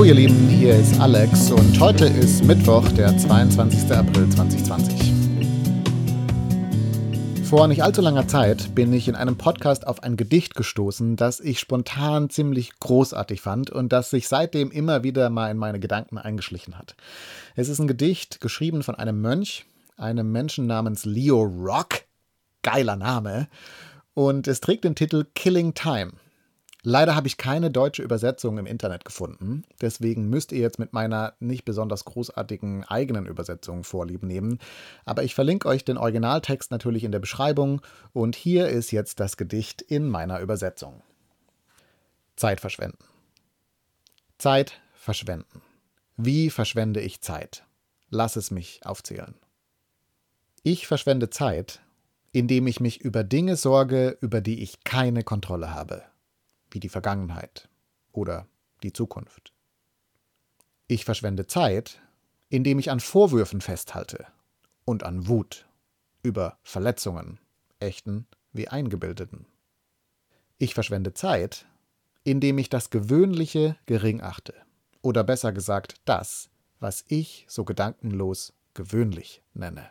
Hallo ihr Lieben, hier ist Alex und heute ist Mittwoch, der 22. April 2020. Vor nicht allzu langer Zeit bin ich in einem Podcast auf ein Gedicht gestoßen, das ich spontan ziemlich großartig fand und das sich seitdem immer wieder mal in meine Gedanken eingeschlichen hat. Es ist ein Gedicht geschrieben von einem Mönch, einem Menschen namens Leo Rock. Geiler Name. Und es trägt den Titel Killing Time. Leider habe ich keine deutsche Übersetzung im Internet gefunden. Deswegen müsst ihr jetzt mit meiner nicht besonders großartigen eigenen Übersetzung Vorlieb nehmen. Aber ich verlinke euch den Originaltext natürlich in der Beschreibung. Und hier ist jetzt das Gedicht in meiner Übersetzung. Zeit verschwenden. Zeit verschwenden. Wie verschwende ich Zeit? Lass es mich aufzählen. Ich verschwende Zeit, indem ich mich über Dinge sorge, über die ich keine Kontrolle habe wie die Vergangenheit oder die Zukunft. Ich verschwende Zeit, indem ich an Vorwürfen festhalte und an Wut über Verletzungen, echten wie eingebildeten. Ich verschwende Zeit, indem ich das Gewöhnliche gering achte, oder besser gesagt das, was ich so gedankenlos gewöhnlich nenne.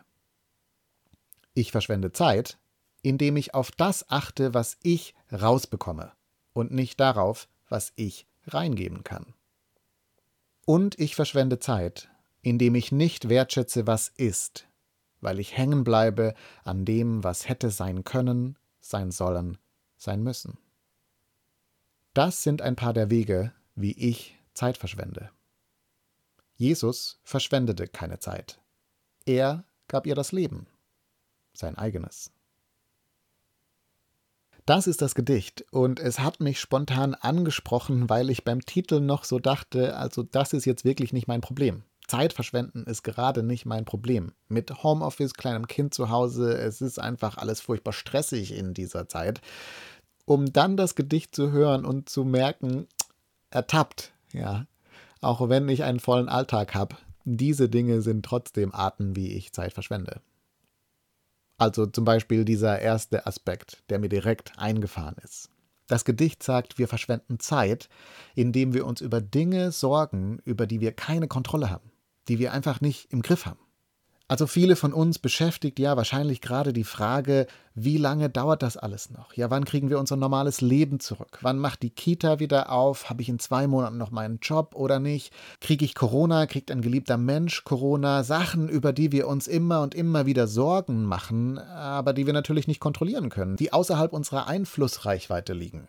Ich verschwende Zeit, indem ich auf das achte, was ich rausbekomme, und nicht darauf, was ich reingeben kann. Und ich verschwende Zeit, indem ich nicht wertschätze, was ist, weil ich hängen bleibe an dem, was hätte sein können, sein sollen, sein müssen. Das sind ein paar der Wege, wie ich Zeit verschwende. Jesus verschwendete keine Zeit. Er gab ihr das Leben, sein eigenes. Das ist das Gedicht und es hat mich spontan angesprochen, weil ich beim Titel noch so dachte, also das ist jetzt wirklich nicht mein Problem. Zeit verschwenden ist gerade nicht mein Problem. Mit Homeoffice, kleinem Kind zu Hause, es ist einfach alles furchtbar stressig in dieser Zeit. Um dann das Gedicht zu hören und zu merken, ertappt, ja, auch wenn ich einen vollen Alltag habe, diese Dinge sind trotzdem Arten, wie ich Zeit verschwende. Also zum Beispiel dieser erste Aspekt, der mir direkt eingefahren ist. Das Gedicht sagt, wir verschwenden Zeit, indem wir uns über Dinge sorgen, über die wir keine Kontrolle haben, die wir einfach nicht im Griff haben. Also viele von uns beschäftigt ja wahrscheinlich gerade die Frage, wie lange dauert das alles noch? Ja, wann kriegen wir unser normales Leben zurück? Wann macht die Kita wieder auf? Habe ich in zwei Monaten noch meinen Job oder nicht? Kriege ich Corona? Kriegt ein geliebter Mensch Corona? Sachen, über die wir uns immer und immer wieder Sorgen machen, aber die wir natürlich nicht kontrollieren können, die außerhalb unserer Einflussreichweite liegen.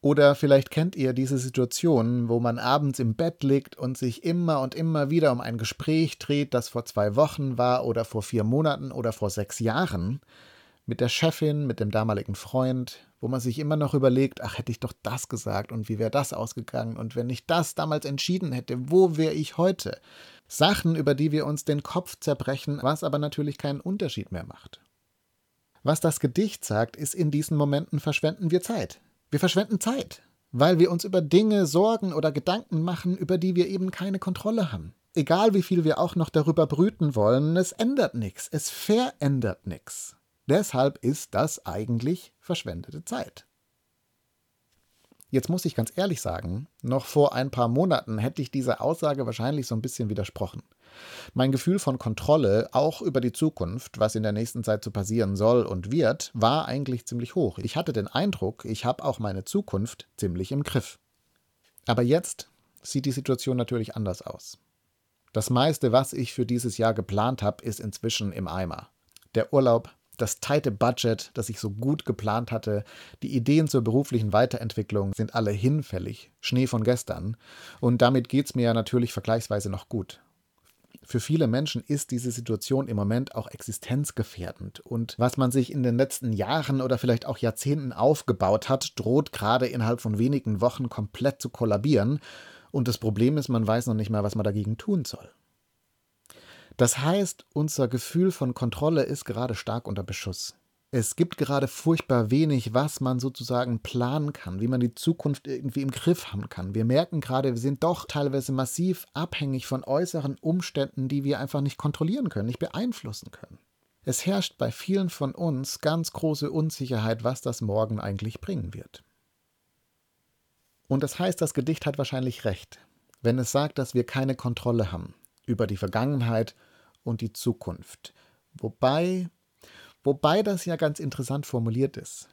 Oder vielleicht kennt ihr diese Situation, wo man abends im Bett liegt und sich immer und immer wieder um ein Gespräch dreht, das vor zwei Wochen war oder vor vier Monaten oder vor sechs Jahren, mit der Chefin, mit dem damaligen Freund, wo man sich immer noch überlegt, ach hätte ich doch das gesagt und wie wäre das ausgegangen und wenn ich das damals entschieden hätte, wo wäre ich heute? Sachen, über die wir uns den Kopf zerbrechen, was aber natürlich keinen Unterschied mehr macht. Was das Gedicht sagt, ist, in diesen Momenten verschwenden wir Zeit. Wir verschwenden Zeit, weil wir uns über Dinge sorgen oder Gedanken machen, über die wir eben keine Kontrolle haben. Egal wie viel wir auch noch darüber brüten wollen, es ändert nichts, es verändert nichts. Deshalb ist das eigentlich verschwendete Zeit. Jetzt muss ich ganz ehrlich sagen, noch vor ein paar Monaten hätte ich dieser Aussage wahrscheinlich so ein bisschen widersprochen. Mein Gefühl von Kontrolle, auch über die Zukunft, was in der nächsten Zeit so passieren soll und wird, war eigentlich ziemlich hoch. Ich hatte den Eindruck, ich habe auch meine Zukunft ziemlich im Griff. Aber jetzt sieht die Situation natürlich anders aus. Das meiste, was ich für dieses Jahr geplant habe, ist inzwischen im Eimer. Der Urlaub das tighte Budget, das ich so gut geplant hatte, die Ideen zur beruflichen Weiterentwicklung sind alle hinfällig, Schnee von gestern, und damit geht es mir ja natürlich vergleichsweise noch gut. Für viele Menschen ist diese Situation im Moment auch existenzgefährdend. Und was man sich in den letzten Jahren oder vielleicht auch Jahrzehnten aufgebaut hat, droht gerade innerhalb von wenigen Wochen komplett zu kollabieren. Und das Problem ist, man weiß noch nicht mal, was man dagegen tun soll. Das heißt, unser Gefühl von Kontrolle ist gerade stark unter Beschuss. Es gibt gerade furchtbar wenig, was man sozusagen planen kann, wie man die Zukunft irgendwie im Griff haben kann. Wir merken gerade, wir sind doch teilweise massiv abhängig von äußeren Umständen, die wir einfach nicht kontrollieren können, nicht beeinflussen können. Es herrscht bei vielen von uns ganz große Unsicherheit, was das morgen eigentlich bringen wird. Und das heißt, das Gedicht hat wahrscheinlich recht. wenn es sagt, dass wir keine Kontrolle haben über die Vergangenheit und die Zukunft. Wobei, wobei das ja ganz interessant formuliert ist.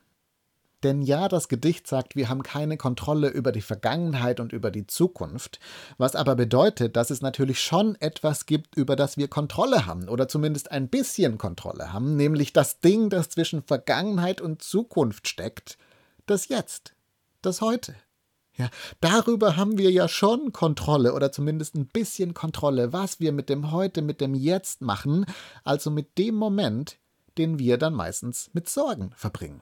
Denn ja, das Gedicht sagt, wir haben keine Kontrolle über die Vergangenheit und über die Zukunft, was aber bedeutet, dass es natürlich schon etwas gibt, über das wir Kontrolle haben oder zumindest ein bisschen Kontrolle haben, nämlich das Ding, das zwischen Vergangenheit und Zukunft steckt, das Jetzt, das Heute. Ja, darüber haben wir ja schon Kontrolle oder zumindest ein bisschen Kontrolle, was wir mit dem Heute, mit dem Jetzt machen, also mit dem Moment, den wir dann meistens mit Sorgen verbringen.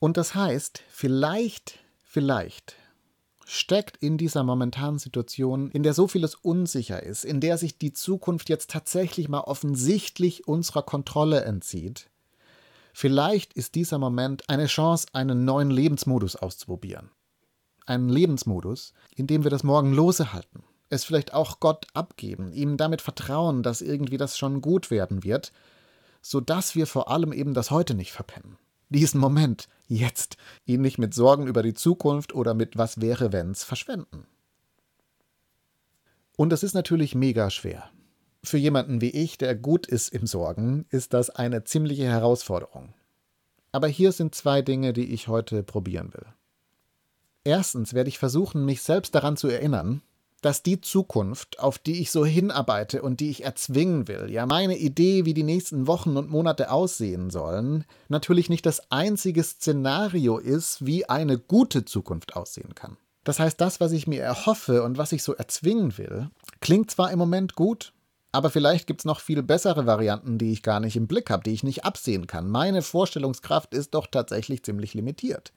Und das heißt, vielleicht, vielleicht steckt in dieser momentanen Situation, in der so vieles unsicher ist, in der sich die Zukunft jetzt tatsächlich mal offensichtlich unserer Kontrolle entzieht, vielleicht ist dieser Moment eine Chance, einen neuen Lebensmodus auszuprobieren. Einen Lebensmodus, in dem wir das Morgen lose halten, es vielleicht auch Gott abgeben, ihm damit vertrauen, dass irgendwie das schon gut werden wird, sodass wir vor allem eben das Heute nicht verpennen diesen Moment, jetzt, ihn nicht mit Sorgen über die Zukunft oder mit was wäre wenns verschwenden. Und das ist natürlich mega schwer. Für jemanden wie ich, der gut ist im Sorgen, ist das eine ziemliche Herausforderung. Aber hier sind zwei Dinge, die ich heute probieren will. Erstens werde ich versuchen, mich selbst daran zu erinnern, dass die Zukunft, auf die ich so hinarbeite und die ich erzwingen will, ja meine Idee, wie die nächsten Wochen und Monate aussehen sollen, natürlich nicht das einzige Szenario ist, wie eine gute Zukunft aussehen kann. Das heißt, das, was ich mir erhoffe und was ich so erzwingen will, klingt zwar im Moment gut, aber vielleicht gibt es noch viel bessere Varianten, die ich gar nicht im Blick habe, die ich nicht absehen kann. Meine Vorstellungskraft ist doch tatsächlich ziemlich limitiert.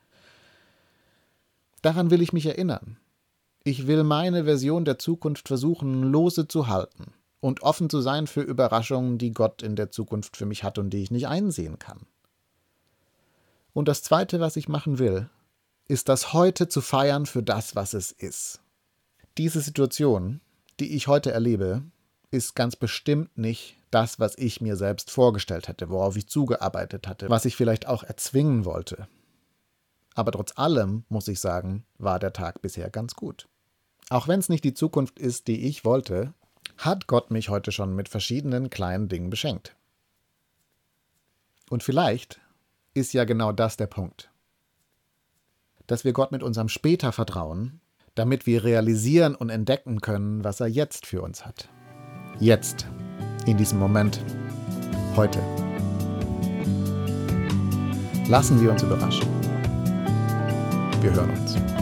Daran will ich mich erinnern. Ich will meine Version der Zukunft versuchen, lose zu halten und offen zu sein für Überraschungen, die Gott in der Zukunft für mich hat und die ich nicht einsehen kann. Und das Zweite, was ich machen will, ist das heute zu feiern für das, was es ist. Diese Situation, die ich heute erlebe, ist ganz bestimmt nicht das, was ich mir selbst vorgestellt hätte, worauf ich zugearbeitet hatte, was ich vielleicht auch erzwingen wollte. Aber trotz allem, muss ich sagen, war der Tag bisher ganz gut. Auch wenn es nicht die Zukunft ist, die ich wollte, hat Gott mich heute schon mit verschiedenen kleinen Dingen beschenkt. Und vielleicht ist ja genau das der Punkt. Dass wir Gott mit unserem Später vertrauen, damit wir realisieren und entdecken können, was er jetzt für uns hat. Jetzt, in diesem Moment, heute. Lassen wir uns überraschen. Wir hören uns.